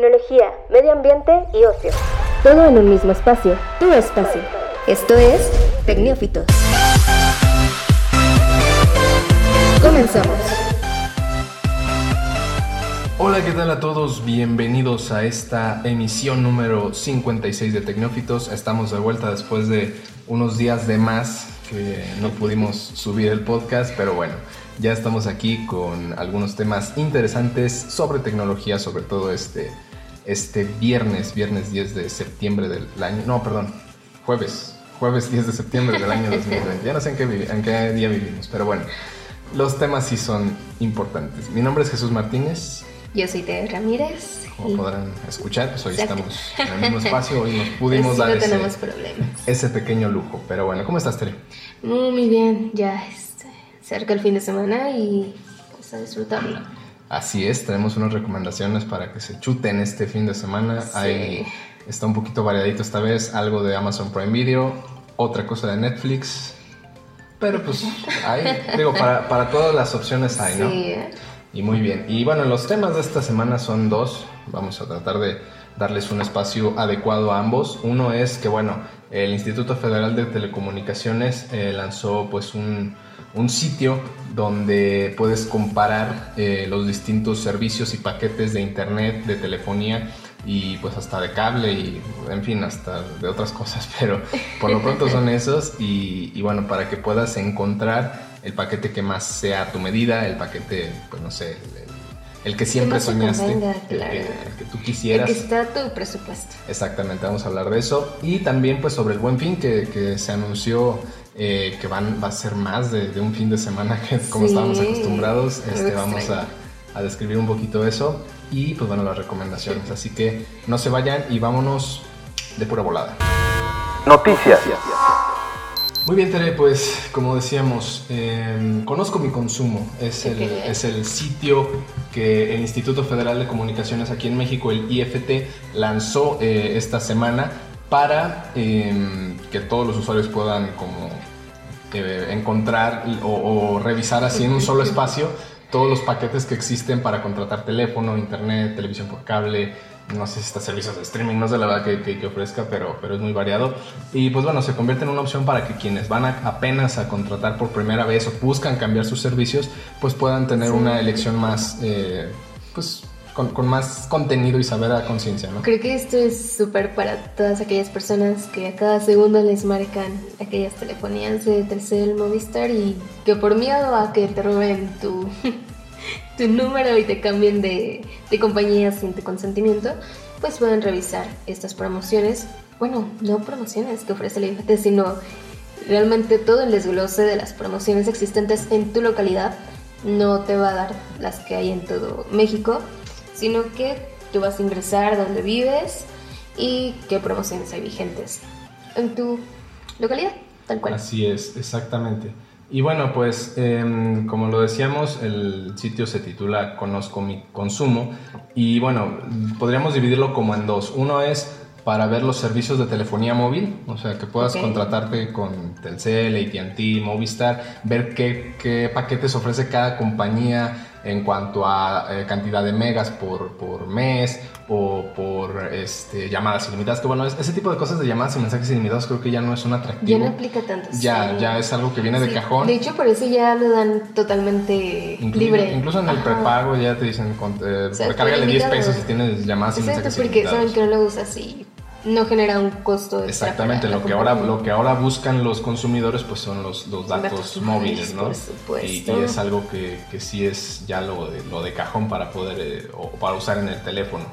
tecnología, medio ambiente y ocio. Todo en un mismo espacio, tu espacio. Esto es Tecnófitos. Comenzamos. Hola, ¿qué tal a todos? Bienvenidos a esta emisión número 56 de Tecnófitos. Estamos de vuelta después de unos días de más que no pudimos subir el podcast, pero bueno, ya estamos aquí con algunos temas interesantes sobre tecnología, sobre todo este, este viernes, viernes 10 de septiembre del año, no, perdón, jueves, jueves 10 de septiembre del año 2020. Ya no sé en qué, en qué día vivimos, pero bueno, los temas sí son importantes. Mi nombre es Jesús Martínez. Yo soy Tere Ramírez. Como podrán escuchar, pues hoy estamos en el mismo espacio, hoy nos pudimos dar ese, ese, pequeño lujo. Pero bueno, ¿cómo estás, Tere? Muy bien, ya cerca el fin de semana y pues a disfrutarlo. Así es, tenemos unas recomendaciones para que se chuten este fin de semana. Ahí está un poquito variadito esta vez, algo de Amazon Prime Video, otra cosa de Netflix. Pero pues hay, digo, para, para todas las opciones hay, ¿no? Sí, ¿eh? Y muy bien. Y bueno, los temas de esta semana son dos. Vamos a tratar de darles un espacio adecuado a ambos. Uno es que, bueno, el Instituto Federal de Telecomunicaciones eh, lanzó pues un, un, sitio donde puedes comparar eh, los distintos servicios y paquetes de internet, de telefonía y pues hasta de cable y en fin, hasta de otras cosas, pero por lo pronto son esos y, bueno, para que puedas encontrar el paquete que más sea a tu medida, el paquete, pues no sé, el, que siempre soñaste, el, que, tú quisieras. El que está tu presupuesto. Exactamente, vamos a hablar de eso. Y también pues sobre el buen fin que, se anunció eh, que van, va a ser más de, un fin de semana que como estábamos acostumbrados. Este, vamos a, a, describir un poquito eso y pues bueno, las recomendaciones. Así que no se vayan y vámonos de pura volada. Noticias. Muy bien, Tere, pues como decíamos, em, Conozco mi consumo. Es el, es el sitio que el Instituto Federal de Comunicaciones aquí en México, el IFT, lanzó eh, esta semana para em, que todos los usuarios puedan como eh, encontrar o, revisar así en un solo espacio todos los paquetes que existen para contratar teléfono, internet, televisión por cable, no sé si está servicios de streaming, no sé la verdad que, que, ofrezca, pero, pero es muy variado. Y pues bueno, se convierte en una opción para que quienes van apenas a contratar por primera vez o buscan cambiar sus servicios, pues puedan tener una elección más, eh, pues con, con, más contenido y saber a conciencia, ¿no? Creo que esto es súper para todas aquellas personas que a cada segundo les marcan aquellas telefonías de Telcel, Movistar y que por miedo a que te roben tu tu número y te cambien de, de compañía sin tu consentimiento, pues pueden revisar estas promociones. Bueno, no promociones que ofrece la IFT, sino realmente todo el desglose de las promociones existentes en tu localidad. No te va a dar las que hay en todo México, sino que tú vas a ingresar donde vives y qué promociones hay vigentes en tu localidad, tal cual. Así es, exactamente. Y bueno, pues em, como lo decíamos, el sitio se titula Conozco mi consumo y bueno, podríamos dividirlo como en dos. Uno es para ver los servicios de telefonía móvil, o sea, que puedas contratarte con Telcel, ATT, Movistar, ver qué, qué paquetes ofrece cada compañía en cuanto a eh, cantidad de megas por, por mes o por este, llamadas ilimitadas. Que bueno, ese tipo de cosas de llamadas y mensajes ilimitados creo que ya no es un atractivo. Ya no aplica tanto. Ya, ya es algo que viene de cajón. De hecho, por eso ya lo dan totalmente libre. Incluso en el prepago ya te dicen, eh, recárgale 10 pesos si tienes llamadas y mensajes porque saben que no lo usas y no genera un costo exactamente lo que ahora lo que ahora buscan los consumidores pues son los, los datos, móviles no y, y, es algo que, que, sí es ya lo de, lo de cajón para poder eh, o para usar en el teléfono.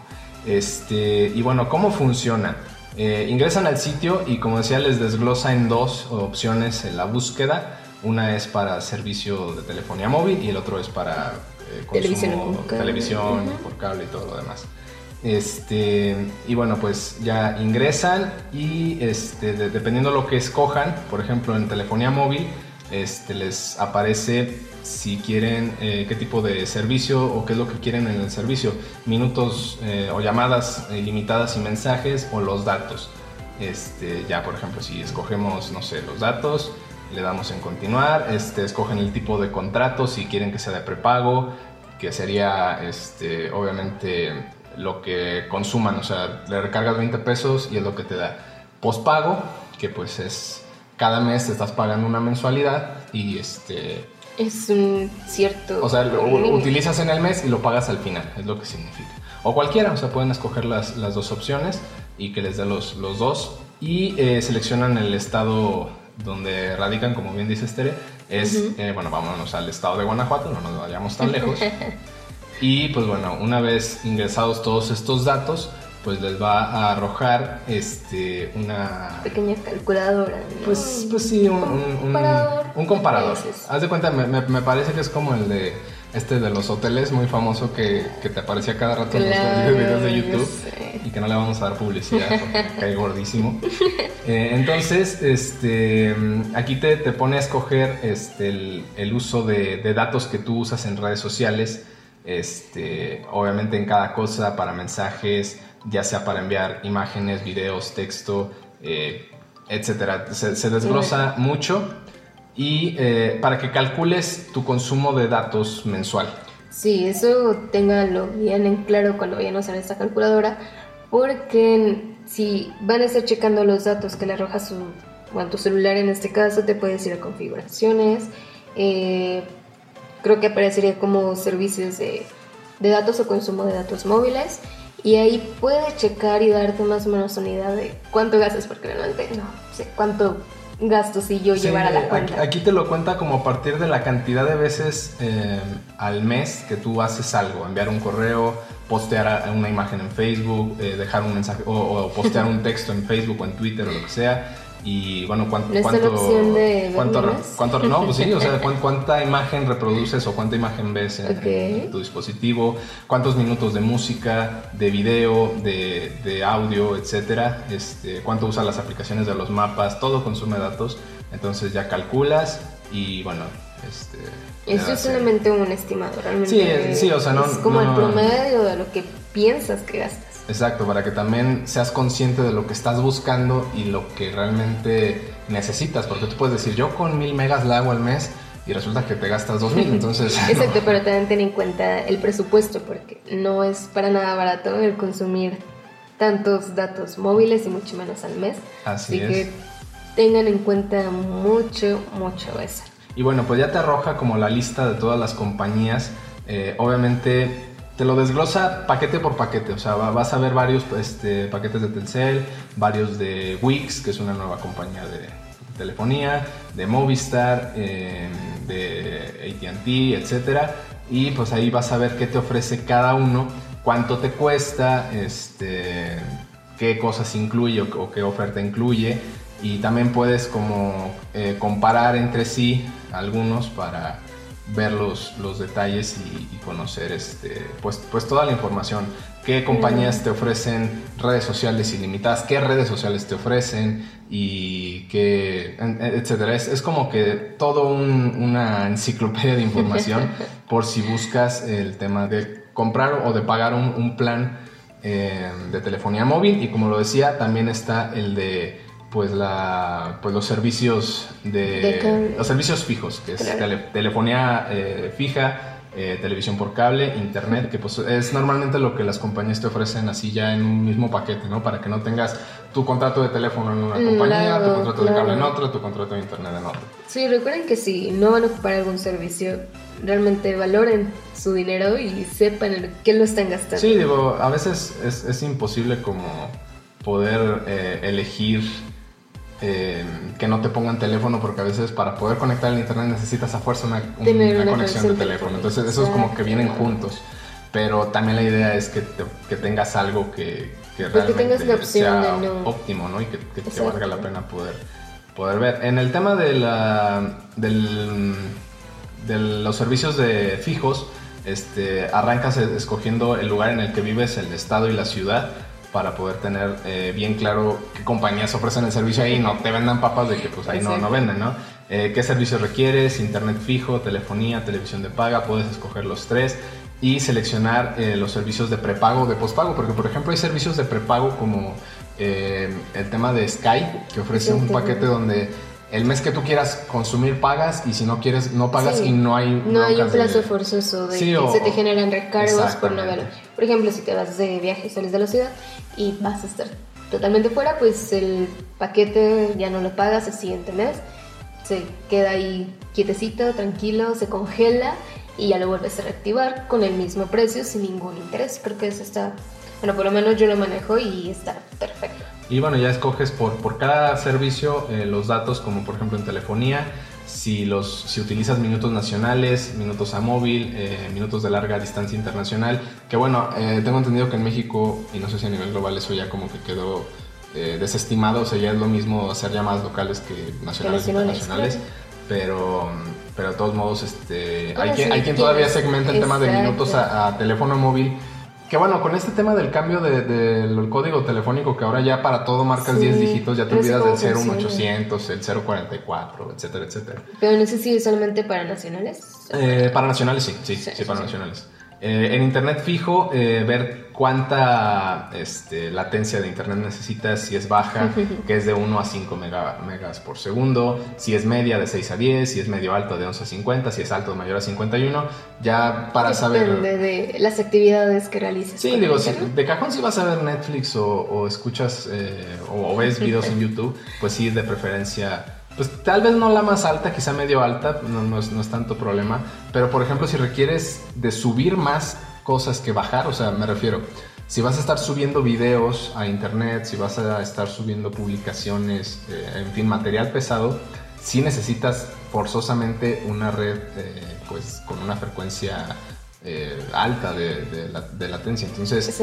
Este y bueno cómo funciona eh, ingresan al sitio y como decía les desglosa en dos opciones en la búsqueda. Una es para servicio de telefonía móvil y el otro es para eh, consumo, televisión, por cable y todo lo demás. Este, y bueno, pues ya ingresan y este, dependiendo de lo que escojan, por ejemplo en telefonía móvil, este, les aparece si quieren eh, qué tipo de servicio o qué es lo que quieren en el servicio, minutos eh, o llamadas ilimitadas y mensajes o los datos. Este, ya por ejemplo si escogemos, no sé, los datos, le damos en continuar, este, escogen el tipo de contrato, si quieren que sea de prepago, que sería este, obviamente lo que consuman, o sea, le recargas 20 pesos y es lo que te da. Postpago, que pues es cada mes te estás pagando una mensualidad y este es un cierto o sea lo utilizas en el mes y lo pagas al final es lo que significa. O cualquiera o sea pueden escoger las, las dos opciones y que les dé los, los dos. Y eh, seleccionan el estado donde radican como bien dice Estere es eh, bueno vámonos al estado de Guanajuato no nos vayamos tan lejos y pues bueno una vez ingresados todos estos datos pues les va a arrojar este una pequeña calculadora. Pues, pues sí, un, comparador. Un, comparador. Haz de cuenta, me, me, parece que es como el de este de los hoteles muy famoso que, que te aparecía cada rato en los videos de YouTube y que no le vamos a dar publicidad porque cae gordísimo. Eh, entonces, este, aquí te, te, pone a escoger este, el, el uso de, de datos que tú usas en redes sociales. Este, obviamente en cada cosa, para mensajes, ya sea para enviar imágenes, videos, texto, eh, etcétera. Se, desglosa mucho y eh, para que calcules tu consumo de datos mensual. Sí, eso ténganlo bien en claro cuando vayan a usar esta calculadora, porque si van a estar checando los datos que le arroja su, tu celular en este caso, te puedes ir a configuraciones. Eh, creo que aparecería como servicios de, de datos o consumo de datos móviles y ahí puedes checar y darte más o menos una idea de cuánto gastas, porque realmente no sé cuánto gasto si yo llevara la cuenta. Aquí, te lo cuenta como a partir de la cantidad de veces eh, al mes que tú haces algo, enviar un correo, postear una imagen en Facebook, eh, dejar un mensaje o, o postear un texto en Facebook o en Twitter o lo que sea y bueno, cuánto, cuánto, cuánto, no, pues sí, o sea, cuánta imagen reproduces o cuánta imagen ves en, tu dispositivo, cuántos minutos de música, de video, de, de, audio, etcétera, este, cuánto usas las aplicaciones de los mapas, todo consume datos, entonces ya calculas y bueno, este, Eso es solamente un estimado, realmente. Sí, sí, o sea, no. Es como el promedio de lo que piensas que gastas. Exacto, para que también seas consciente de lo que estás buscando y lo que realmente necesitas, porque tú puedes decir, yo con mil megas la hago al mes y resulta que te gastas dos mil, entonces... Exacto, pero también ten en cuenta el presupuesto, porque no es para nada barato el consumir tantos datos móviles y mucho menos al mes. Así, Así que tengan en cuenta mucho, mucho eso. Y bueno, pues ya te arroja como la lista de todas las compañías. Eh, obviamente te lo desglosa paquete por paquete, o sea, vas a ver varios este, paquetes de Telcel, varios de Wix, que es una nueva compañía de telefonía, de Movistar, em, de ATT, etcétera, y pues ahí vas a ver qué te ofrece cada uno, cuánto te cuesta, este, qué cosas incluye o, qué oferta incluye, y también puedes como eh, comparar entre sí algunos para ver los, detalles y, conocer este, pues, pues toda la información. ¿Qué compañías te ofrecen redes sociales ilimitadas? ¿Qué redes sociales te ofrecen? Y qué, etcétera. Es, como que todo una enciclopedia de información por si buscas el tema de comprar o de pagar un, plan eh, de telefonía móvil. Y como lo decía, también está el de pues la pues los servicios de, los servicios fijos que es telefonía eh, fija eh, televisión por cable internet que pues es normalmente lo que las compañías te ofrecen así ya en un mismo paquete no para que no tengas tu contrato de teléfono en una compañía tu contrato de cable en otra tu contrato de internet en otra. Sí recuerden que si no van a ocupar algún servicio realmente valoren su dinero y sepan en qué lo están gastando. Sí digo a veces es, es imposible como poder eh, elegir eh, que no te pongan teléfono porque a veces para poder conectar el internet necesitas a fuerza una, conexión de teléfono. Entonces eso es como que vienen juntos. Pero también la idea es que, que tengas algo que, que pues realmente sea óptimo ¿no? y que, te valga la pena poder, poder ver. En el tema de, la, del, de los servicios de fijos, este, arrancas escogiendo el lugar en el que vives, el estado y la ciudad para poder tener eh, bien claro qué compañías ofrecen el servicio ahí y no te vendan papas de que pues ahí no, no venden, ¿no? Eh, ¿Qué servicio requieres? Internet fijo, telefonía, televisión de paga, puedes escoger los tres y seleccionar eh, los servicios de prepago o de pospago, porque por ejemplo hay servicios de prepago como el tema de Sky, que ofrece un paquete donde el mes que tú quieras consumir pagas y si no quieres no pagas y no hay no hay un plazo forzoso de que se te generan recargos por no haber por ejemplo si te vas de viaje sales de la ciudad y vas a estar totalmente fuera pues el paquete ya no lo pagas el siguiente mes. Se queda ahí quietecito tranquilo se congela y ya lo vuelves a reactivar con el mismo precio sin ningún interés. Creo que eso está bueno por lo menos yo lo manejo y está perfecto y bueno, ya escoges por, por cada servicio eh, los datos, como por ejemplo en telefonía, si, los, si utilizas minutos nacionales, minutos a móvil, eh, minutos de larga distancia internacional, que bueno, eh, tengo entendido que en México, y no sé si a nivel global eso ya como que quedó desestimado, o sea, ya es lo mismo hacer llamadas locales que nacionales e internacionales, pero, pero de todos modos este, hay, quien, hay quien todavía segmenta el tema de minutos a teléfono móvil que bueno, con este tema del cambio del código telefónico, que ahora ya para todo marcas 10 dígitos, ya te olvidas del 01800, el 044, etcétera, etcétera. Pero no sé si es solamente para nacionales. Eh, para nacionales sí, sí, sí, para nacionales. Eh, en internet fijo, eh, ver cuánta este, latencia de internet necesitas, si es baja, que es de 1 a 5 megas por segundo, si es media de 6 a 10, si es medio alto de 11 a 50, si es alto de mayor a 51, ya para saber... Depende de las actividades que realices. Sí, digo, de cajón si vas a ver Netflix o, escuchas eh, o, o, ves videos en YouTube, pues sí, de preferencia pues tal vez no la más alta, quizá medio alta, no, es, tanto problema, pero por ejemplo si requieres de subir más cosas que bajar, o sea, me refiero, si vas a estar subiendo videos a internet, si vas a estar subiendo publicaciones, eh, en fin, material pesado, sí necesitas forzosamente una red eh, pues con una frecuencia eh, alta de, latencia. Entonces,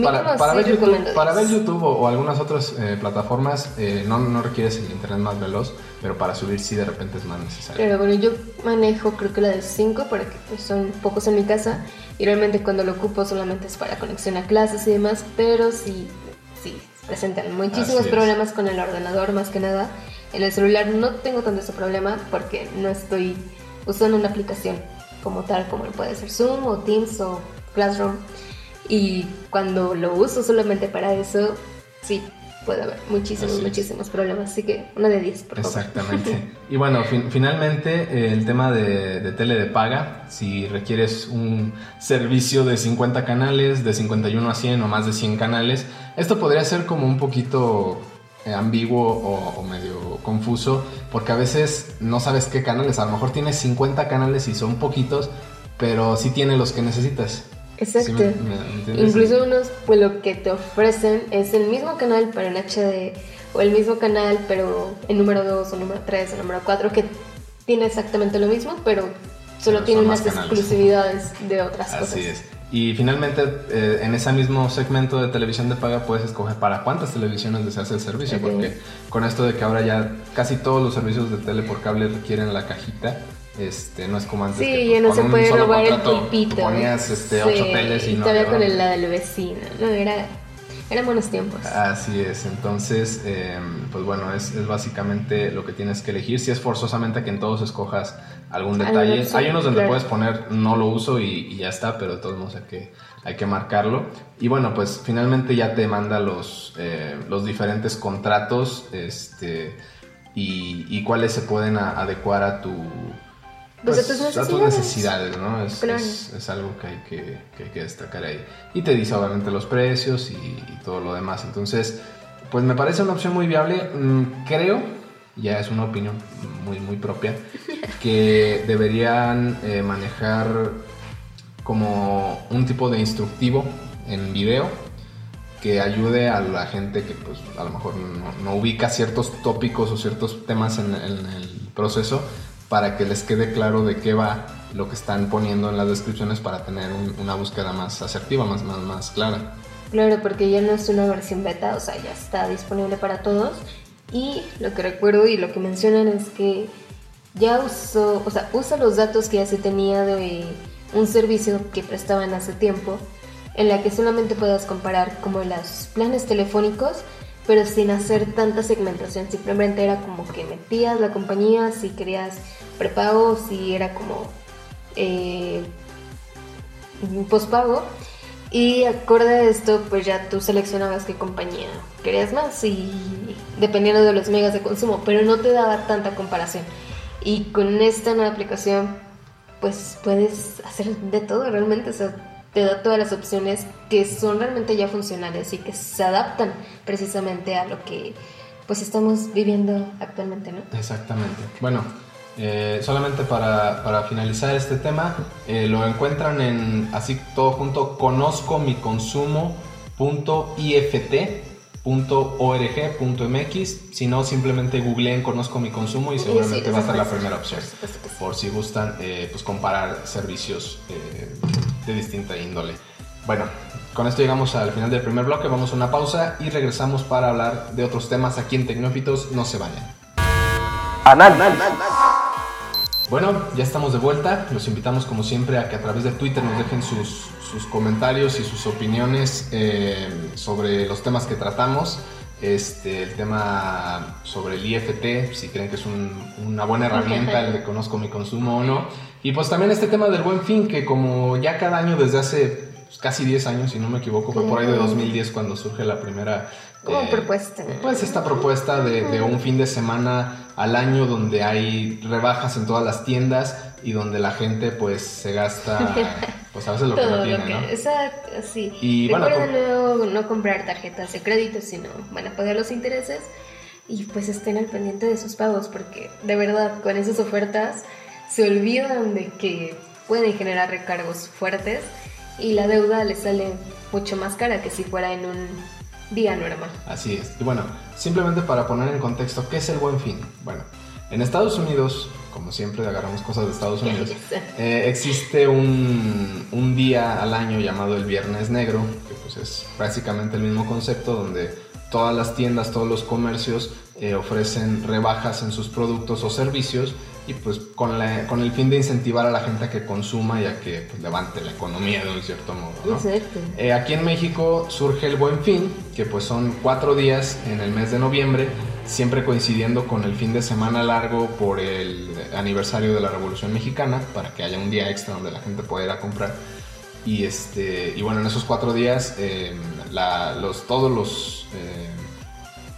para, para, ver YouTube, para, ver YouTube, o, algunas otras eh, plataformas eh, no, no, requieres el internet más veloz, pero para subir sí de repente es más necesario. Pero bueno, yo manejo creo que la de 5 porque son pocos en mi casa y realmente cuando lo ocupo solamente es para conexión a clases y demás, pero sí, sí presentan muchísimos problemas con el ordenador más que nada. En el celular no tengo tanto ese problema porque no estoy usando una aplicación como tal, como puede ser Zoom o Teams o Classroom. Y cuando lo uso solamente para eso, sí, puede haber muchísimos, muchísimos problemas. Así que una de 10, por favor. Exactamente. y bueno, finalmente eh, el tema de, de, tele de paga, si requieres un servicio de 50 canales, de 51 a 100 o más de 100 canales, esto podría ser como un poquito ambiguo o, medio confuso, porque a veces no sabes qué canales, a lo mejor tienes 50 canales y son poquitos, pero sí tiene los que necesitas. Exacto. Incluso unos, pues lo que te ofrecen es el mismo canal, pero en HD, o el mismo canal, pero en número 2, o número 3, o número 4, que tiene exactamente lo mismo, pero solo tiene unas exclusividades de otras cosas. Así es. Y finalmente, eh, en ese mismo segmento de televisión de paga puedes escoger para cuántas televisiones deseas el servicio, porque con esto de que ahora ya casi todos los servicios de tele por cable requieren la cajita, este, no es como antes. Sí, que, ya no se puede robar el pulpito. Ponías este, ocho teles y, no. Todavía con el, la del vecino, no, era eran buenos tiempos. Así es, entonces, em, pues bueno, es, es, básicamente lo que tienes que elegir. Si es forzosamente que en todos escojas algún detalle. hay unos donde puedes poner no lo uso y, ya está, pero de todos modos hay que, hay que marcarlo. Y bueno, pues finalmente ya te manda los, eh, los diferentes contratos este, y, y cuáles se pueden adecuar a tu pues, pues a, tus necesidades, ¿no? Es, algo que hay que, destacar ahí. Y te dice obviamente los precios y, todo lo demás. Entonces, pues me parece una opción muy viable. Mm, creo, ya es una opinión muy, muy propia, que deberían eh, manejar como un tipo de instructivo en video que ayude a la gente que pues a lo mejor no, ubica ciertos tópicos o ciertos temas en el proceso para que les quede claro de qué va lo que están poniendo en las descripciones para tener una búsqueda más asertiva, más, más, más clara. Claro, porque ya no es una versión beta, o sea, ya está disponible para todos. Y lo que recuerdo y lo que mencionan es que ya usó, o sea, usa los datos que ya se tenía de un servicio que prestaban hace tiempo, en la que solamente puedas comparar como los planes telefónicos pero sin hacer tanta segmentación. Simplemente era como que metías la compañía si querías prepago, si era como eh, pospago. Y acorde a esto, pues ya tú seleccionabas qué compañía querías más y dependiendo de los megas de consumo, pero no te daba tanta comparación. Y con esta nueva aplicación, pues puedes hacer de todo realmente, o te da todas las opciones que son realmente ya funcionales y que se adaptan precisamente a lo que pues estamos viviendo actualmente, ¿no? Exactamente. Bueno, eh, solamente para, para, finalizar este tema, eh, lo encuentran en así todo junto, conozco mi consumo.ift.org.mx. Si no, simplemente googleen conozco mi consumo y seguramente va a estar la primera opción. Por si gustan eh, pues comparar servicios de distinta índole. Bueno, con esto llegamos al final del primer bloque, vamos a una pausa y regresamos para hablar de otros temas aquí en Tecnófitos, no se vayan. Anal. Bueno, ya estamos de vuelta, los invitamos como siempre a que a través de Twitter nos dejen sus, comentarios y sus opiniones eh, sobre los temas que tratamos. Este, el tema sobre el IFT, si creen que es una buena herramienta, el de conozco mi consumo o no. Y pues también este tema del buen fin, que como ya cada año desde hace pues, casi 10 años, si no me equivoco, fue por ahí de 2010 cuando surge la primera... Como eh, propuesta. Pues esta propuesta de, un fin de semana al año donde hay rebajas en todas las tiendas y donde la gente pues se gasta pues a veces lo que no tiene, ¿no? Exacto, sí. Y Recuerda bueno, no, comprar tarjetas de crédito, sino van a pagar los intereses y pues estén al pendiente de sus pagos porque de verdad con esas ofertas se olvidan de que pueden generar recargos fuertes y la deuda les sale mucho más cara que si fuera en un día normal. Así es. Y bueno, simplemente para poner en contexto, ¿qué es el buen fin? Bueno, en Estados Unidos, como siempre agarramos cosas de Estados Unidos, eh, existe un, un, día al año llamado el Viernes Negro, que pues es básicamente el mismo concepto donde todas las tiendas, todos los comercios eh, ofrecen rebajas en sus productos o servicios y pues con, la, con el fin de incentivar a la gente a que consuma y a que pues, levante la economía de un cierto modo. Eh, aquí en México surge el Buen Fin, que pues son cuatro días en el mes de noviembre, siempre coincidiendo con el fin de semana largo por el aniversario de la Revolución Mexicana, para que haya un día extra donde la gente pueda ir a comprar. Y, este, y bueno, en esos cuatro días eh, los, todos los... Eh,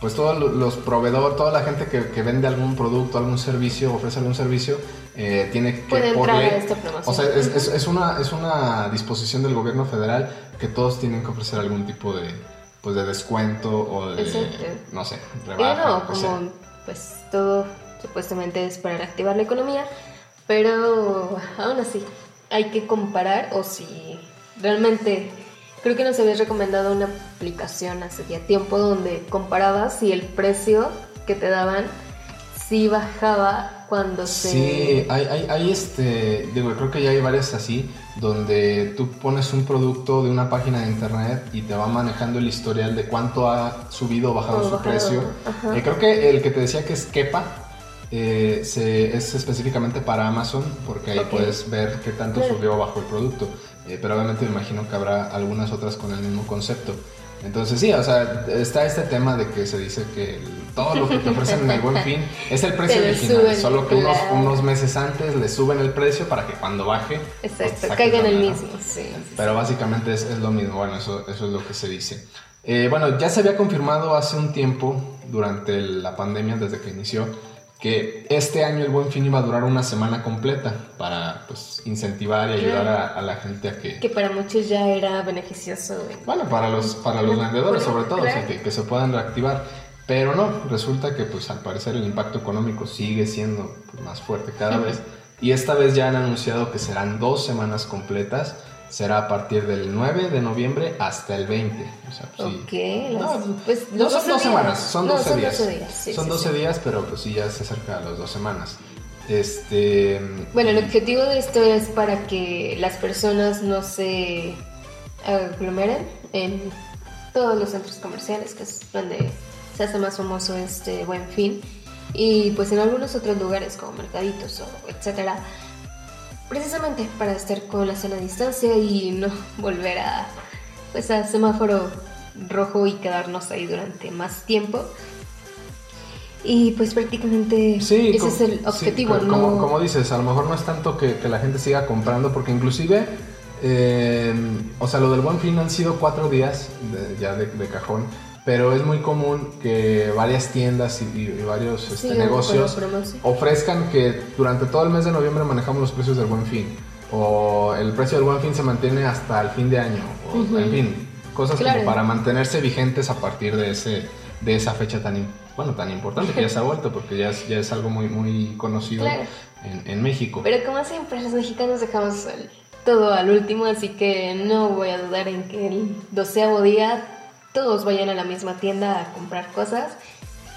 pues todos los proveedores, toda la gente que, vende algún producto, algún servicio, ofrece algún servicio, eh, tiene que Puede por ley, o sea, es, una, es una disposición del gobierno federal que todos tienen que ofrecer algún tipo de, pues de descuento o de, no sé, rebaja. como, pues todo supuestamente es para reactivar la economía, pero aún así hay que comparar o si realmente Creo que nos habías recomendado una aplicación hace ya tiempo donde comparabas si el precio que te daban sí bajaba cuando se... Sí, hay, hay, este, digo, creo que ya hay varias así, donde tú pones un producto de una página de internet y te va manejando el historial de cuánto ha subido o bajado su precio. Eh, creo que el que te decía que es Kepa, eh, es específicamente para Amazon, porque ahí puedes ver qué tanto subió o bajó el producto. Eh, pero obviamente me imagino que habrá algunas otras con el mismo concepto. Entonces sí, o sea, está este tema de que se dice que todo lo que te ofrecen en el buen fin es el precio original, solo que unos, unos, meses antes le suben el precio para que cuando baje... Pues, Exacto, caiga en el mismo, sí. Pero básicamente es, es, lo mismo, bueno, eso, eso es lo que se dice. Eh, bueno, ya se había confirmado hace un tiempo, durante la pandemia, desde que inició, que este año el Buen Fin iba a durar una semana completa para pues, incentivar y ayudar a, la gente a que... Que para muchos ya era beneficioso. Bueno, para los, para los vendedores sobre todo, que, se puedan reactivar. Pero no, resulta que pues al parecer el impacto económico sigue siendo pues, más fuerte cada vez. Y esta vez ya han anunciado que serán dos semanas completas será a partir del 9 de noviembre hasta el 20. O sea, pues, no, pues, no son dos semanas, son 12 días. son 12 días, pero pues sí, ya se acerca a las dos semanas. Este, bueno, el objetivo de esto es para que las personas no se aglomeren en todos los centros comerciales, que es donde se hace más famoso este buen fin, y pues en algunos otros lugares como mercaditos o etcétera precisamente para estar con la sana distancia y no volver a pues a semáforo rojo y quedarnos ahí durante más tiempo. Y pues prácticamente ese es el objetivo. como, como, dices, a lo mejor no es tanto que, la gente siga comprando, porque inclusive, eh, o sea, lo del buen fin han sido cuatro días ya de, cajón, pero es muy común que varias tiendas y, varios este, negocios ofrezcan que durante todo el mes de noviembre manejamos los precios del buen fin, o el precio del buen fin se mantiene hasta el fin de año, o, en fin, cosas como para mantenerse vigentes a partir de, ese, de esa fecha tan, bueno, tan importante que ya se ha vuelto, porque ya es, ya es algo muy, muy conocido en, en, México. Pero como siempre, los mexicanos dejamos todo al último, así que no voy a dudar en que el doceavo día todos vayan a la misma tienda a comprar cosas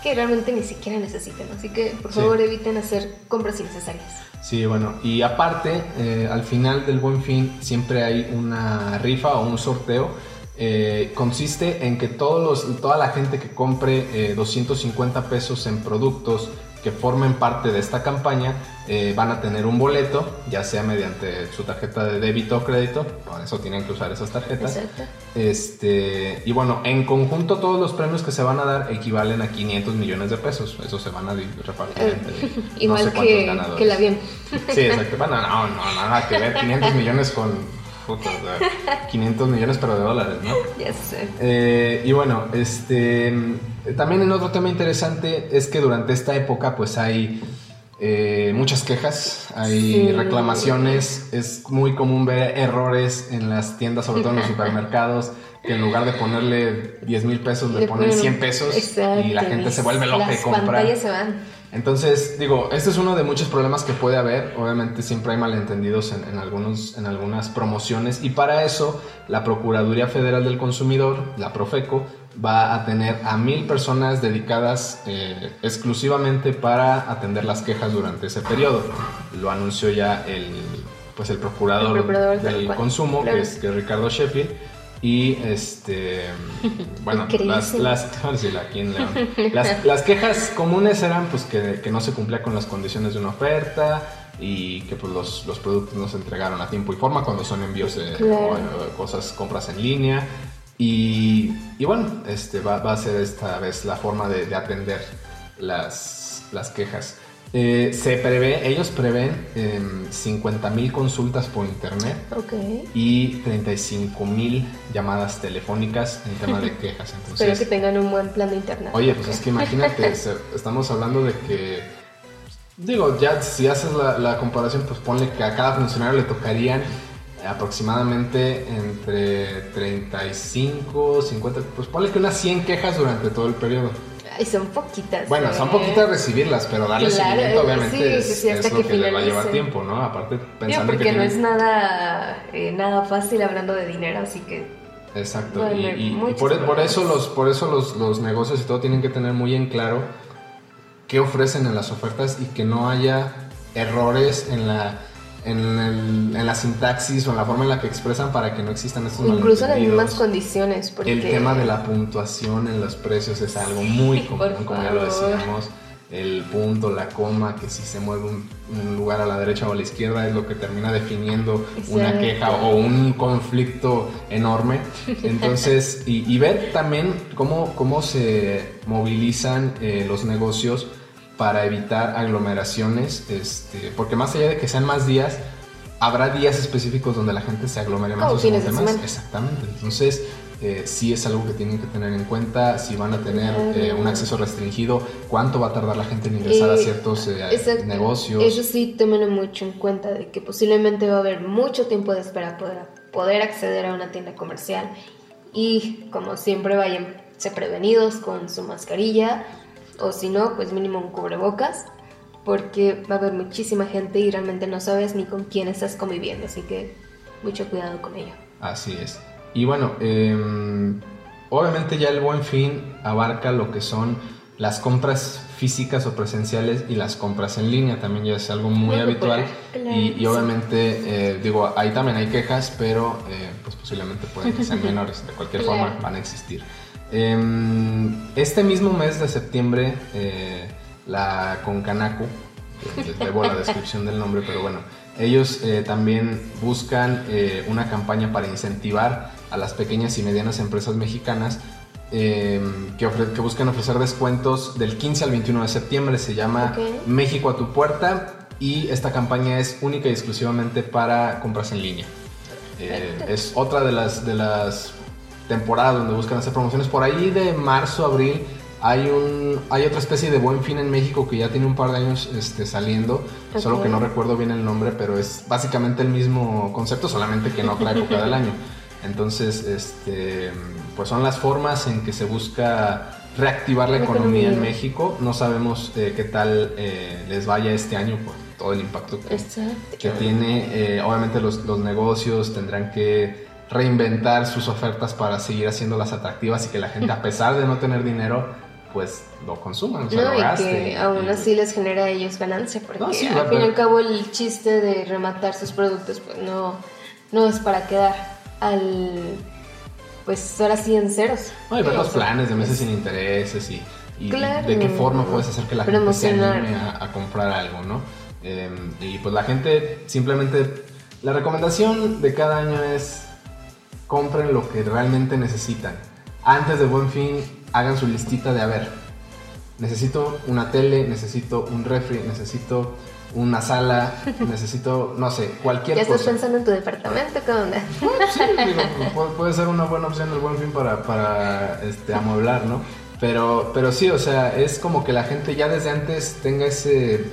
que realmente ni siquiera necesitan. Así que por favor eviten hacer compras innecesarias. Sí, bueno, y aparte, eh, al final del buen fin siempre hay una rifa o un sorteo. Eh, consiste en que todos los, toda la gente que compre 250 eh, pesos en productos que formen parte de esta campaña eh, van a tener un boleto, ya sea mediante su tarjeta de débito o crédito, por eso tienen que usar esas tarjetas. Exacto. Este, y bueno, en conjunto todos los premios que se van a dar equivalen a 500 millones de pesos, eso se van a repartir entre Igual que, que la bien. Sí, exacto. Bueno, no, no, nada que ver, 500 millones con 500 millones pero de dólares, ¿no? Ya sé. Eh, y bueno, este también en otro tema interesante es que durante esta época pues hay eh, muchas quejas, hay reclamaciones, es muy común ver errores en las tiendas, sobre todo en los supermercados, que en lugar de ponerle 10 mil pesos le, ponen 100 pesos y la gente se vuelve loca y compra. Se van. Entonces, digo, este es uno de muchos problemas que puede haber. Obviamente siempre hay malentendidos en, algunos, en algunas promociones y para eso la Procuraduría Federal del Consumidor, la Profeco, va a tener a mil personas dedicadas eh, exclusivamente para atender las quejas durante ese periodo. Lo anunció ya el, pues el procurador, del, consumo, que, es, que Ricardo Sheffield. Y este, bueno, las, las, las, las, quejas comunes eran pues que, que, no se cumplía con las condiciones de una oferta y que pues los, los productos no se entregaron a tiempo y forma cuando son envíos de cosas, compras en línea. Y, y bueno, este va, va, a ser esta vez la forma de, de atender las, las quejas. Eh, se prevé, ellos prevén eh, em, 50 mil consultas por internet y 35 mil llamadas telefónicas en tema de quejas. Entonces, Espero que tengan un buen plan de internet. Oye, pues es que imagínate, estamos hablando de que, digo, ya si haces la, comparación, pues ponle que a cada funcionario le tocarían aproximadamente entre 35, 50, pues ponle que unas 100 quejas durante todo el periodo. Y son poquitas. Bueno, son poquitas recibirlas, pero darle seguimiento obviamente es, lo que, le va a llevar tiempo, ¿no? Aparte pensando porque no es nada, eh, nada fácil hablando de dinero, así que... Exacto, y, por, por, eso, los, por eso los, los negocios y todo tienen que tener muy en claro qué ofrecen en las ofertas y que no haya errores en la en, la sintaxis o en la forma en la que expresan para que no existan estos Incluso en las mismas condiciones. El tema de la puntuación en los precios es algo muy común, como ya lo decíamos. El punto, la coma, que si se mueve un, lugar a la derecha o a la izquierda es lo que termina definiendo una queja o un conflicto enorme. Entonces, y, ver también cómo, cómo se movilizan eh, los negocios para evitar aglomeraciones, este, porque más allá de que sean más días, habrá días específicos donde la gente se aglomere más o fines demás. Exactamente. Entonces, eh, sí es algo que tienen que tener en cuenta, si van a tener eh, un acceso restringido, cuánto va a tardar la gente en ingresar a eh, ciertos negocios. Eso sí, tómenlo mucho en cuenta, de que posiblemente va a haber mucho tiempo de espera para poder acceder a una tienda comercial. Y como siempre, vayan prevenidos con su mascarilla, o si no, pues mínimo un cubrebocas, porque va a haber muchísima gente y realmente no sabes ni con quién estás conviviendo, así que mucho cuidado con ello. Así es. Y bueno, em, obviamente ya el buen fin abarca lo que son las compras físicas o presenciales y las compras en línea también ya es algo muy, habitual y, obviamente eh, digo ahí también hay quejas pero eh, pues posiblemente pueden que sean menores de cualquier forma van a existir Em, este mismo mes de septiembre, eh, la Concanaco, les debo la descripción del nombre, pero bueno, ellos eh, también buscan eh, una campaña para incentivar a las pequeñas y medianas empresas mexicanas em, que, buscan ofrecer descuentos del 15 al 21 de septiembre. Se llama México a tu puerta y esta campaña es única y exclusivamente para compras en línea. es otra de las, de las temporada donde buscan hacer promociones. Por ahí de marzo, abril, hay, un, hay otra especie de buen fin en México que ya tiene un par de años este, saliendo, solo que no recuerdo bien el nombre, pero es básicamente el mismo concepto, solamente que en otra época del año. Entonces, este, pues son las formas en que se busca reactivar la economía en México. No sabemos eh, qué tal eh, les vaya este año por todo el impacto que, tiene. Eh, obviamente los, los negocios tendrán que reinventar sus ofertas para seguir haciéndolas atractivas y que la gente, a pesar de no tener dinero, pues lo consuman, no, y que aún así les genera a ellos ganancia, porque al fin y al cabo el chiste de rematar sus productos pues no, no es para quedar al pues ahora sí en ceros. No, y ver los planes de meses sin intereses y, de qué forma puedes hacer que la gente se anime a, comprar algo, ¿no? Em, y pues la gente simplemente, la recomendación de cada año es compren lo que realmente necesitan. Antes de buen fin, hagan su listita de a ver, necesito una tele, necesito un refri, necesito una sala, necesito, no sé, cualquier cosa. ¿Ya estás pensando en tu departamento? ¿Qué onda? Sí, puede, ser una buena opción el buen fin para, para este, amueblar, ¿no? Pero, pero sí, o sea, es como que la gente ya desde antes tenga ese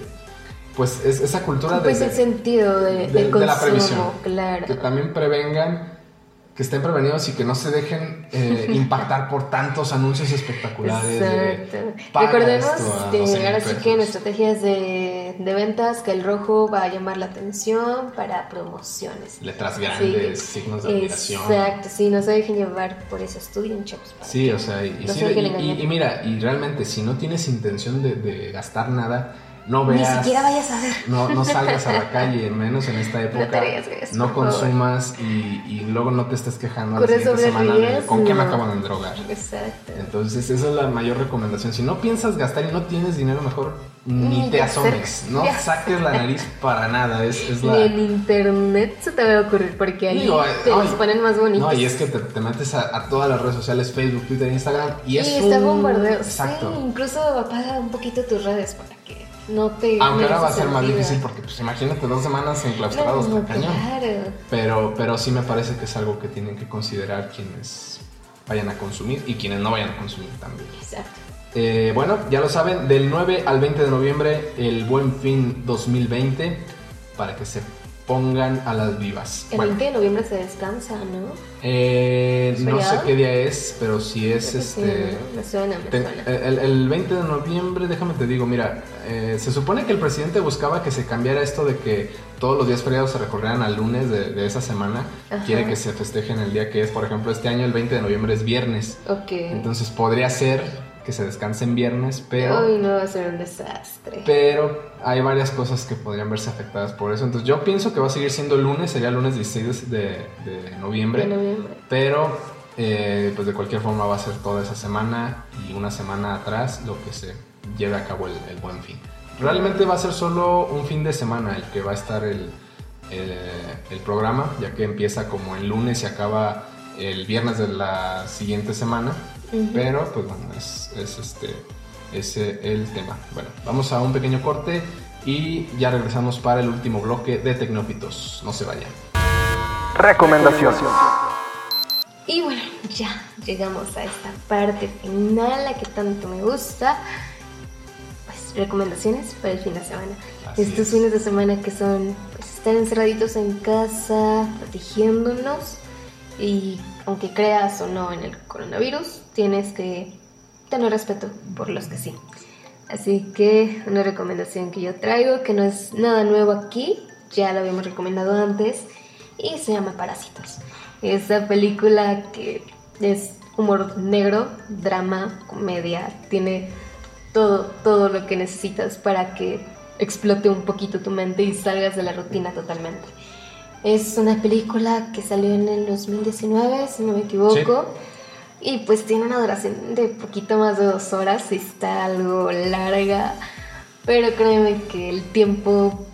pues esa cultura pues de, el sentido de, de, de la previsión claro que también prevengan que estén prevenidos y que no se dejen eh, impactar por tantos anuncios espectaculares. Exacto. Recordemos de, ahora sí que en estrategias de, de, ventas que el rojo va a llamar la atención para promociones. Letras grandes, signos de admiración. Exacto, sí, no se dejen llevar por eso, estudien chavos. Sí, o sea, y, y, mira, y realmente si no tienes intención de, de gastar nada, no veas. Ni siquiera vayas a ver. No, no salgas a la calle, menos en esta época. No, consumas y, y, luego no te estés quejando la siguiente semana con qué me acaban de drogar. Exacto. Entonces, esa es la mayor recomendación. Si no piensas gastar y no tienes dinero, mejor ni, te asomes. No saques la nariz para nada. Es, es la... Ni en internet se te va a ocurrir porque ahí te los ponen más bonitos. No, y es que te, te metes a, todas las redes sociales, Facebook, Twitter, Instagram y es. Y está bombardeo. Exacto. Sí, incluso apaga un poquito tus redes para que no te. Aunque ahora va a ser más difícil porque, pues, imagínate dos semanas enclaustrados, no, cañón. Pero, pero sí me parece que es algo que tienen que considerar quienes vayan a consumir y quienes no vayan a consumir también. Exacto. Eh, bueno, ya lo saben, del 9 al 20 de noviembre, el Buen Fin 2020, para que se pongan a las vivas. El 20 de noviembre se descansa, ¿no? Eh, no sé qué día es, pero si es este. me suena, me suena. El, 20 de noviembre, déjame te digo, mira, eh, se supone que el presidente buscaba que se cambiara esto de que todos los días feriados se recorrieran al lunes de, esa semana. Quiere que se festejen el día que es, por ejemplo, este año el 20 de noviembre es viernes. Ok. Entonces podría ser que se descanse en viernes, pero... Uy, no va a ser un desastre. Pero hay varias cosas que podrían verse afectadas por eso. Entonces yo pienso que va a seguir siendo lunes, sería lunes 16 de, noviembre. De noviembre. Pero eh, pues de cualquier forma va a ser toda esa semana y una semana atrás lo que se lleve a cabo el, buen fin. Realmente va a ser solo un fin de semana el que va a estar el, el programa, ya que empieza como el lunes y acaba el viernes de la siguiente semana. Pero, pues bueno, es, es este, ese el tema. Bueno, vamos a un pequeño corte y ya regresamos para el último bloque de Tecnófitos. No se vayan. Recomendación. Y bueno, ya llegamos a esta parte final, la que tanto me gusta. Pues recomendaciones para el fin de semana. Estos fines de semana que son pues, estar encerraditos en casa, protegiéndonos y aunque creas o no en el coronavirus, tienes que tener respeto por los que sí. Así que una recomendación que yo traigo, que no es nada nuevo aquí, ya lo habíamos recomendado antes, y se llama Parásitos. Esta película que es humor negro, drama, comedia, tiene todo, todo lo que necesitas para que explote un poquito tu mente y salgas de la rutina totalmente. Es una película que salió en el 2019, si no me equivoco. Y pues tiene una duración de poquito más de dos horas, está algo larga. Pero créeme que el tiempo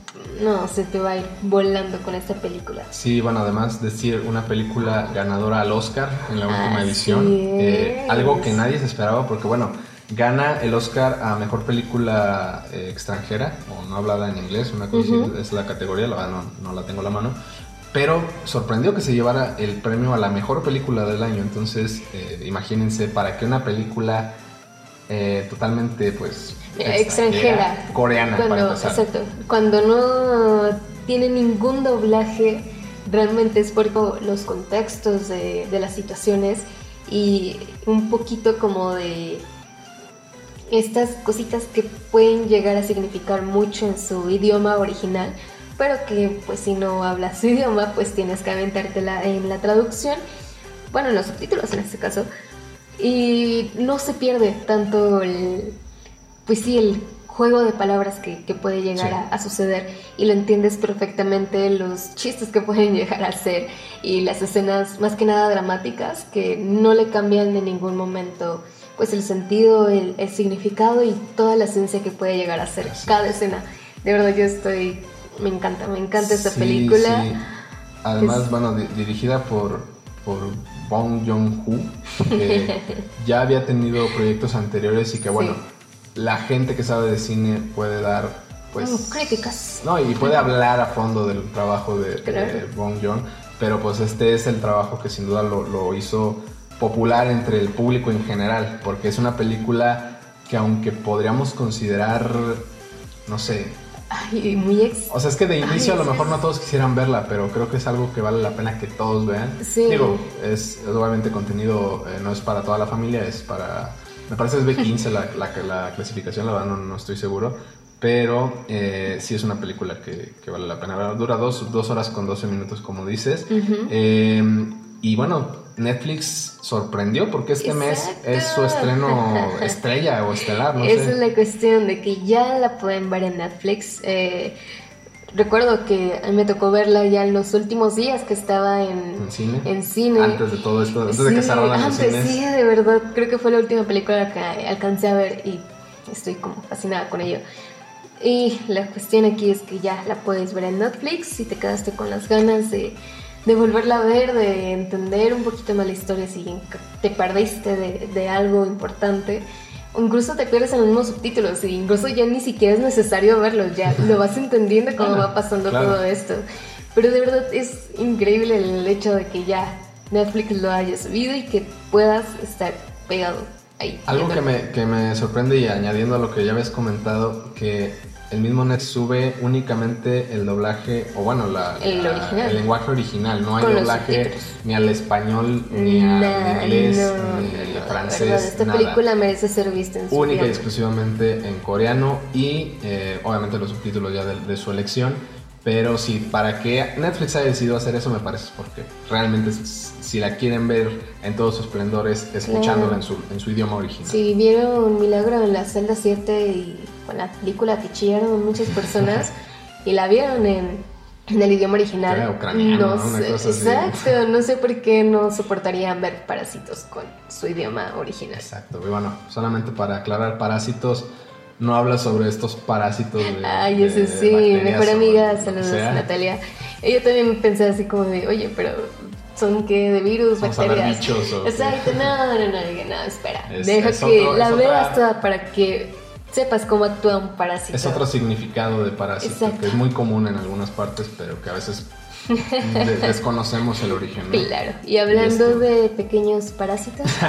no se te va a ir volando con esta película. Sí, bueno, además decir una película ganadora al Oscar en la última edición. Eh, algo que nadie se esperaba porque, bueno, gana el Oscar a mejor película eh, extranjera o no hablada en inglés, una cosa es la categoría, la verdad no, no la tengo a la mano pero sorprendió que se llevara el premio a la mejor película del año. Entonces, eh, imagínense, para que una película eh, totalmente, pues, extranjera, coreana, cuando, para empezar. Exacto, cuando no tiene ningún doblaje, realmente es por los contextos de, de las situaciones y un poquito como de estas cositas que pueden llegar a significar mucho en su idioma original, pero que pues si no hablas su idioma pues tienes que aventártela en la traducción, bueno en los subtítulos en este caso, y no se pierde tanto el, pues sí, el juego de palabras que, puede llegar a, a, suceder y lo entiendes perfectamente, los chistes que pueden llegar a ser y las escenas más que nada dramáticas que no le cambian en ningún momento pues el sentido, el, significado y toda la esencia que puede llegar a ser cada escena. De verdad yo estoy, me encanta, me encanta esta película. Sí. Además, bueno, dirigida por, por Bong Joon-ho, que ya había tenido proyectos anteriores y que bueno, la gente que sabe de cine puede dar pues mm, críticas. No, y puede hablar a fondo del trabajo de, Bong Joon, pero pues este es el trabajo que sin duda lo, lo hizo popular entre el público en general, porque es una película que aunque podríamos considerar, no sé... Ay, muy ex... O sea, es que de inicio a lo mejor no todos quisieran verla, pero creo que es algo que vale la pena que todos vean. Sí. Digo, es, obviamente contenido, eh, no es para toda la familia, es para... Me parece es B15 la, la, clasificación, la verdad no, no estoy seguro, pero eh, sí es una película que, que, vale la pena. Dura dos, dos, horas con 12 minutos, como dices. eh, y bueno, Netflix sorprendió porque este mes es su estreno estrella o estelar, no Esa es la cuestión de que ya la pueden ver en Netflix. Eh, recuerdo que me tocó verla ya en los últimos días que estaba en, ¿En cine. Antes de todo esto, antes de que cerraran los cines. Sí, de verdad, creo que fue la última película que alcancé a ver y estoy como fascinada con ello. Y la cuestión aquí es que ya la puedes ver en Netflix si te quedaste con las ganas de de volverla a ver, de entender un poquito más la historia si te perdiste de, algo importante. O incluso te pierdes en los mismos subtítulos y incluso ya ni siquiera es necesario verlos, ya lo vas entendiendo cómo va pasando todo esto. Pero de verdad es increíble el hecho de que ya Netflix lo haya subido y que puedas estar pegado ahí. Algo que me, que me sorprende y añadiendo a lo que ya habías comentado, que el mismo Net sube únicamente el doblaje, o bueno, la, el, lenguaje original. No hay doblaje ni al español, ni al inglés, ni al francés. esta película merece ser vista en su Única y exclusivamente en coreano y eh, obviamente los subtítulos ya de, su elección. Pero sí, para que Netflix haya decidido hacer eso me parece porque realmente si la quieren ver en todos sus esplendores, escuchándola en, su, en su idioma original. Sí, vieron Milagro en la celda 7 y con la película que chillaron muchas personas y la vieron en, en el idioma original. no, sé, exacto, no sé por qué no soportarían ver Parásitos con su idioma original. Exacto, y bueno, solamente para aclarar, Parásitos no habla sobre estos parásitos de. Ay, eso sí, mejor amiga, saludos, Natalia. Ella también pensé así como de, oye, pero son que de virus, bacterias. Bichos, Exacto, no, no, no, no, espera. Deja que la veas toda para que sepas cómo actúa un parásito. Es otro significado de parásito que es muy común en algunas partes, pero que a veces desconocemos el origen. Claro. Y hablando de pequeños parásitos.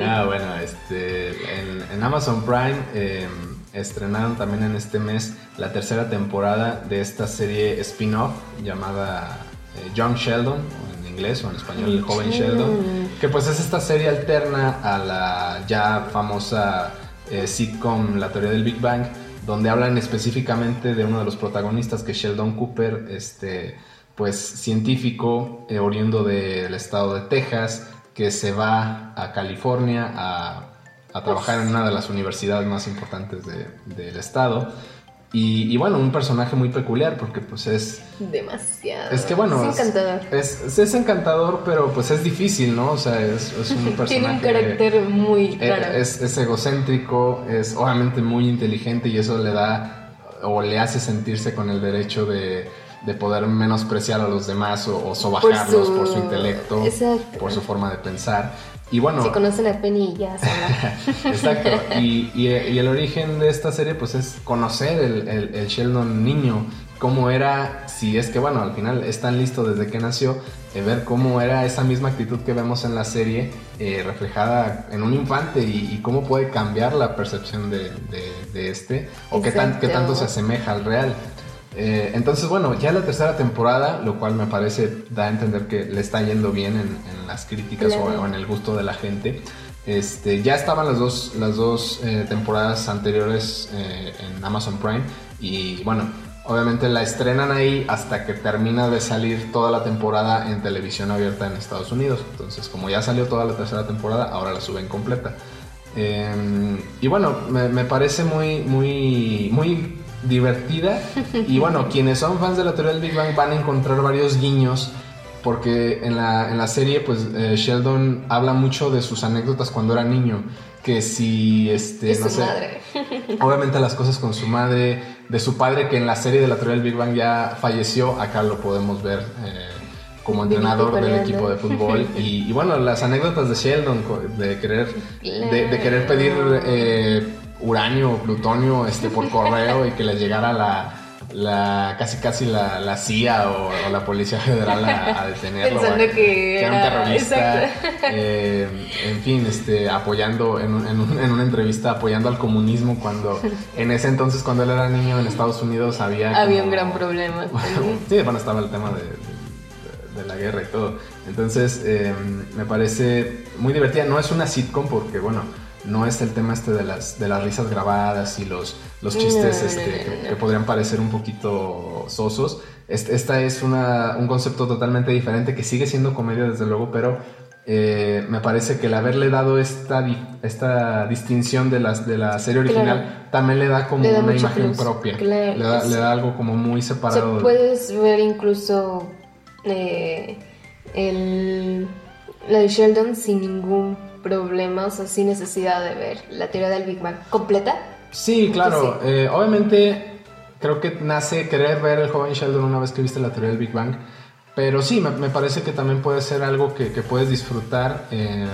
ah, bueno, este, en, Amazon Prime em, estrenaron también en este mes la tercera temporada de esta serie spin-off llamada eh, Young Sheldon, en inglés o en español el joven Sheldon, que pues es esta serie alterna a la ya famosa eh, sitcom La teoría del Big Bang, donde hablan específicamente de uno de los protagonistas, que es Sheldon Cooper, este, pues científico eh, oriundo del estado de Texas, que se va a California a, trabajar en una de las universidades más importantes del estado y, bueno, un personaje muy peculiar porque pues es... Demasiado. Es que bueno... Es encantador. Es, encantador, pero pues es difícil, ¿no? O sea, es, un personaje... Tiene un carácter muy e, raro. Es, egocéntrico, es obviamente muy inteligente y eso le da o le hace sentirse con el derecho de, poder menospreciar a los demás o, sobajarlos por su, intelecto, por su forma de pensar. Y bueno. Si conocen a Penny ya Exacto. Y, y, el origen de esta serie, pues es conocer el, el, Sheldon niño cómo era, si es que bueno, al final es tan listo desde que nació, eh, ver cómo era esa misma actitud que vemos en la serie eh, reflejada en un infante y, cómo puede cambiar la percepción de, este o qué, tan, qué, tanto se asemeja al real. Eh, entonces, bueno, ya la tercera temporada, lo cual me parece da a entender que le está yendo bien en, las críticas o, en el gusto de la gente. Este, ya estaban las dos, las dos temporadas anteriores en Amazon Prime y bueno, Obviamente la estrenan ahí hasta que termina de salir toda la temporada en televisión abierta en Estados Unidos. Entonces, como ya salió toda la tercera temporada, ahora la suben completa. Em, y bueno, me, parece muy, muy, muy divertida. Y bueno, quienes son fans de la teoría del Big Bang van a encontrar varios guiños. Porque en la, en la serie, pues eh, Sheldon habla mucho de sus anécdotas cuando era niño que si, este, no sé, madre. obviamente las cosas con su madre, de su padre que en la serie de la teoría del Big Bang ya falleció, acá lo podemos ver eh, como entrenador del equipo de fútbol y, bueno, las anécdotas de Sheldon de querer, de, querer pedir eh, uranio o plutonio este, por correo y que le llegara la la casi casi la, la CIA o, la Policía Federal a, detenerlo. Pensando que, era, un terrorista. Eh, en fin, este, apoyando en, en, una entrevista, apoyando al comunismo cuando en ese entonces, cuando él era niño en Estados Unidos, había... Había un gran problema. sí, bueno, estaba el tema de, de, la guerra y todo. Entonces, eh, me parece muy divertida. No es una sitcom porque, bueno no es el tema este de las, de las risas grabadas y los, los chistes este, que, podrían parecer un poquito sosos. esta es una, un concepto totalmente diferente que sigue siendo comedia desde luego, pero eh, me parece que el haberle dado esta, esta distinción de, las, de la serie original también le da como una imagen propia. le, da, algo como muy separado. puedes ver incluso eh, el, la de Sheldon sin ningún problemas o sin necesidad de ver la teoría del Big Bang completa. Sí, claro. Eh, obviamente creo que nace querer ver el joven Sheldon una vez que viste la teoría del Big Bang. Pero sí, me, parece que también puede ser algo que, puedes disfrutar. Eh,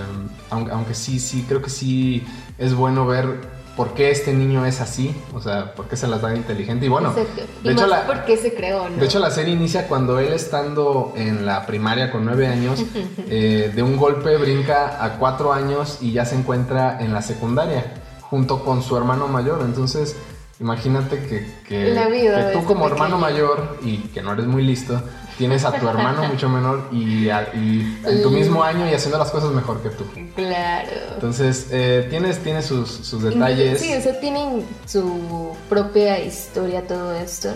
aunque, aunque sí, sí, creo que sí es bueno ver por qué este niño es así, o sea, por qué se las da inteligente. Y bueno, de hecho, la, por qué se creó, De hecho, la serie inicia cuando él estando en la primaria con nueve años, eh, de un golpe brinca a cuatro años y ya se encuentra en la secundaria, junto con su hermano mayor. Entonces, imagínate que, que tú como hermano mayor y que no eres muy listo, tienes a tu hermano mucho menor y, en tu mismo año y haciendo las cosas mejor que tú. Claro. Entonces, eh, tienes, tienes sus, detalles. Sí, o sea, tienen su propia historia todo esto,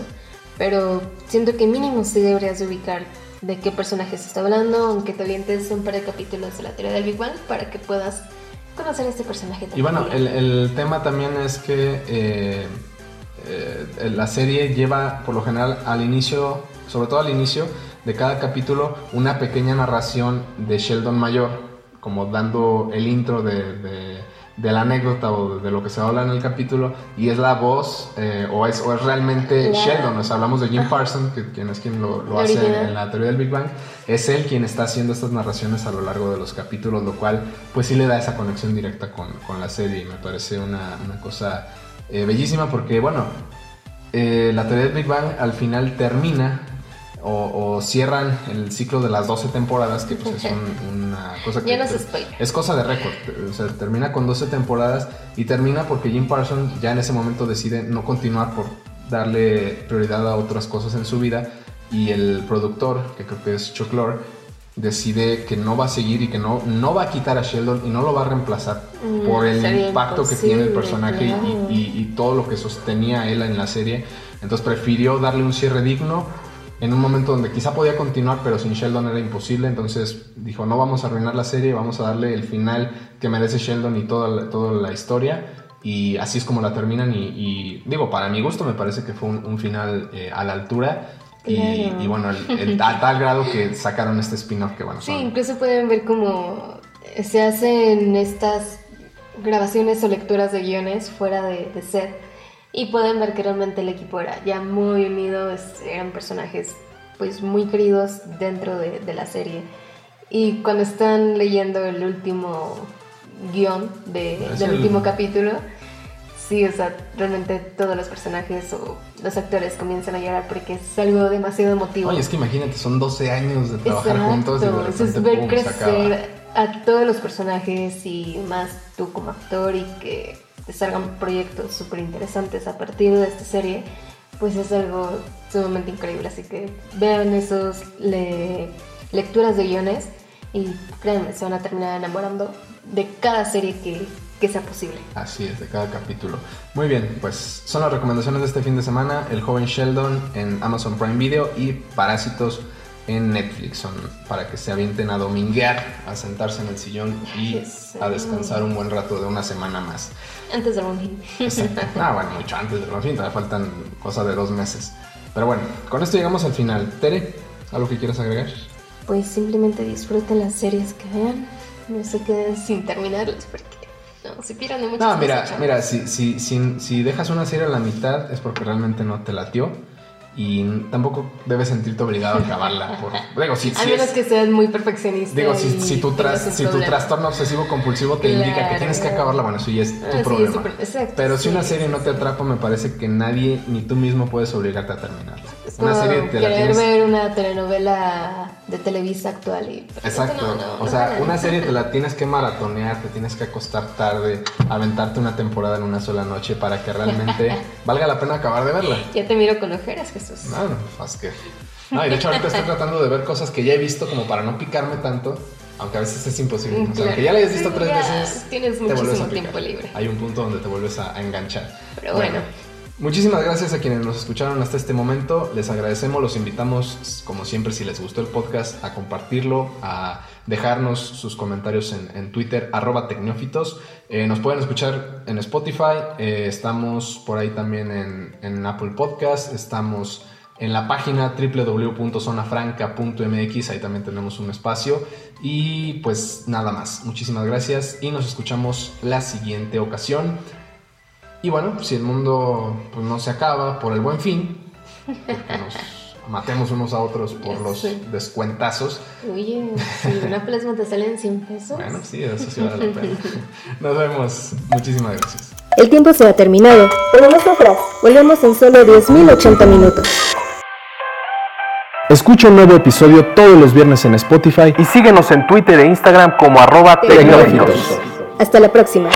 pero siento que mínimo sí deberías ubicar de qué personaje se está hablando, aunque te avientes un par de capítulos de la teoría del Big Bang para que puedas conocer a este personaje también. Y bueno, el, tema también es que eh, eh, la serie lleva por lo general al inicio sobre todo al inicio de cada capítulo, una pequeña narración de Sheldon mayor, como dando el intro de, la anécdota o de, lo que se habla en el capítulo, y es la voz, eh, o, es, o es realmente Sheldon, o sea, hablamos de Jim Parsons, que, quien es quien lo, hace en, la teoría del Big Bang, es él quien está haciendo estas narraciones a lo largo de los capítulos, lo cual pues sí le da esa conexión directa con, la serie, y me parece una, cosa eh, bellísima porque, bueno, eh, la teoría del Big Bang al final termina o, cierran el ciclo de las 12 temporadas, que pues es una cosa que... es cosa de récord. O sea, termina con 12 temporadas y termina porque Jim Parsons ya en ese momento decide no continuar por darle prioridad a otras cosas en su vida y el productor, que creo que es Chuck Lorre, decide que no va a seguir y que no, no va a quitar a Sheldon y no lo va a reemplazar mm, por el impacto que tiene el personaje y, y, todo lo que sostenía él en la serie. Entonces prefirió darle un cierre digno en un momento donde quizá podía continuar, pero sin Sheldon era imposible, entonces dijo, no vamos a arruinar la serie, vamos a darle el final que merece Sheldon y toda la, toda la historia, y así es como la terminan, y, digo, para mi gusto me parece que fue un, final eh, a la altura, y, bueno, el, a tal grado que sacaron este spin-off que bueno. Sí, incluso pueden ver cómo se hacen estas grabaciones o lecturas de guiones fuera de, de set y pueden ver que realmente el equipo era ya muy unido, eran personajes pues muy queridos dentro de, la serie. Y cuando están leyendo el último guion del último capítulo, sí, o sea, realmente todos los personajes o los actores comienzan a llorar porque es algo demasiado emotivo. Oye, es que imagínate, son 12 años de trabajar juntos y de repente, Entonces, ver pum, crecer a todos los personajes y más tú como actor y que te salgan proyectos súper interesantes a partir de esta serie, pues es algo sumamente increíble. Así que vean esos le- lecturas de guiones y créanme, se van a terminar enamorando de cada serie que, que sea posible. Así es, de cada capítulo. Muy bien, pues son las recomendaciones de este fin de semana. El joven Sheldon en Amazon Prime Video y Parásitos en Netflix. Son para que se avienten a dominguear, a sentarse en el sillón y a descansar un buen rato de una semana más. Antes de Ronin. Exacto. Ah, bueno, mucho antes del fin, todavía faltan cosas de dos meses. Pero bueno, con esto llegamos al final. Tere, ¿algo que quieras agregar? Pues simplemente disfruten las series que vean. No se queden sin terminarlas porque no, se pierden de muchas No, mira, mira, si, si, si, si dejas una serie a la mitad es porque realmente no te latió y tampoco debes sentirte obligado a acabarla. Por, digo, si, A si menos es- que seas muy perfeccionista. digo, si, si tu, tras- si tu trastorno obsesivo compulsivo te indica que tienes que acabarla, bueno, eso ya es tu Ah, problema. exacto, Pero si sí, una serie no te atrapa, me parece que nadie ni tú mismo puedes obligarte a terminarla. Es Una como serie te la querer tienes ver una telenovela de Televisa actual y pues, Exacto. no, no, o sea, una serie te la tienes que maratonear, te tienes que acostar tarde, aventarte una temporada en una sola noche para que realmente valga la pena acabar de verla. Ya te miro con ojeras, Jesús. No, no, pues que. No, y de hecho ahorita estoy tratando de ver cosas que ya he visto como para no picarme tanto, aunque a veces es imposible. O sea, Claro. aunque ya la hayas visto Sí, tres veces, tienes te muchísimo a picar. tiempo libre. Hay un punto donde te vuelves a, a enganchar. Pero bueno. Muchísimas gracias a quienes nos escucharon hasta este momento. Les agradecemos, los invitamos, como siempre, si les gustó el podcast, a compartirlo, a dejarnos sus comentarios en, Twitter, arroba tecnófitos. Eh, nos pueden escuchar en Spotify, eh, estamos por ahí también en, en Apple Podcast, estamos en la página www.zonafranca.mx, ahí también tenemos un espacio. Y pues nada más, muchísimas gracias y nos escuchamos la siguiente ocasión. Y bueno, si el mundo pues, no se acaba por el buen fin, porque nos matemos unos a otros por los descuentazos, Oye, si una plasma te sale en 100 pesos. bueno, sí, eso sí vale la pena. Nos vemos. Muchísimas gracias. El tiempo se ha terminado, pero nosotras volvemos en solo 10.080 minutos. Escucha un nuevo episodio todos los viernes en Spotify Y síguenos en Twitter e Instagram como arroba tecnológicos. Hasta la próxima.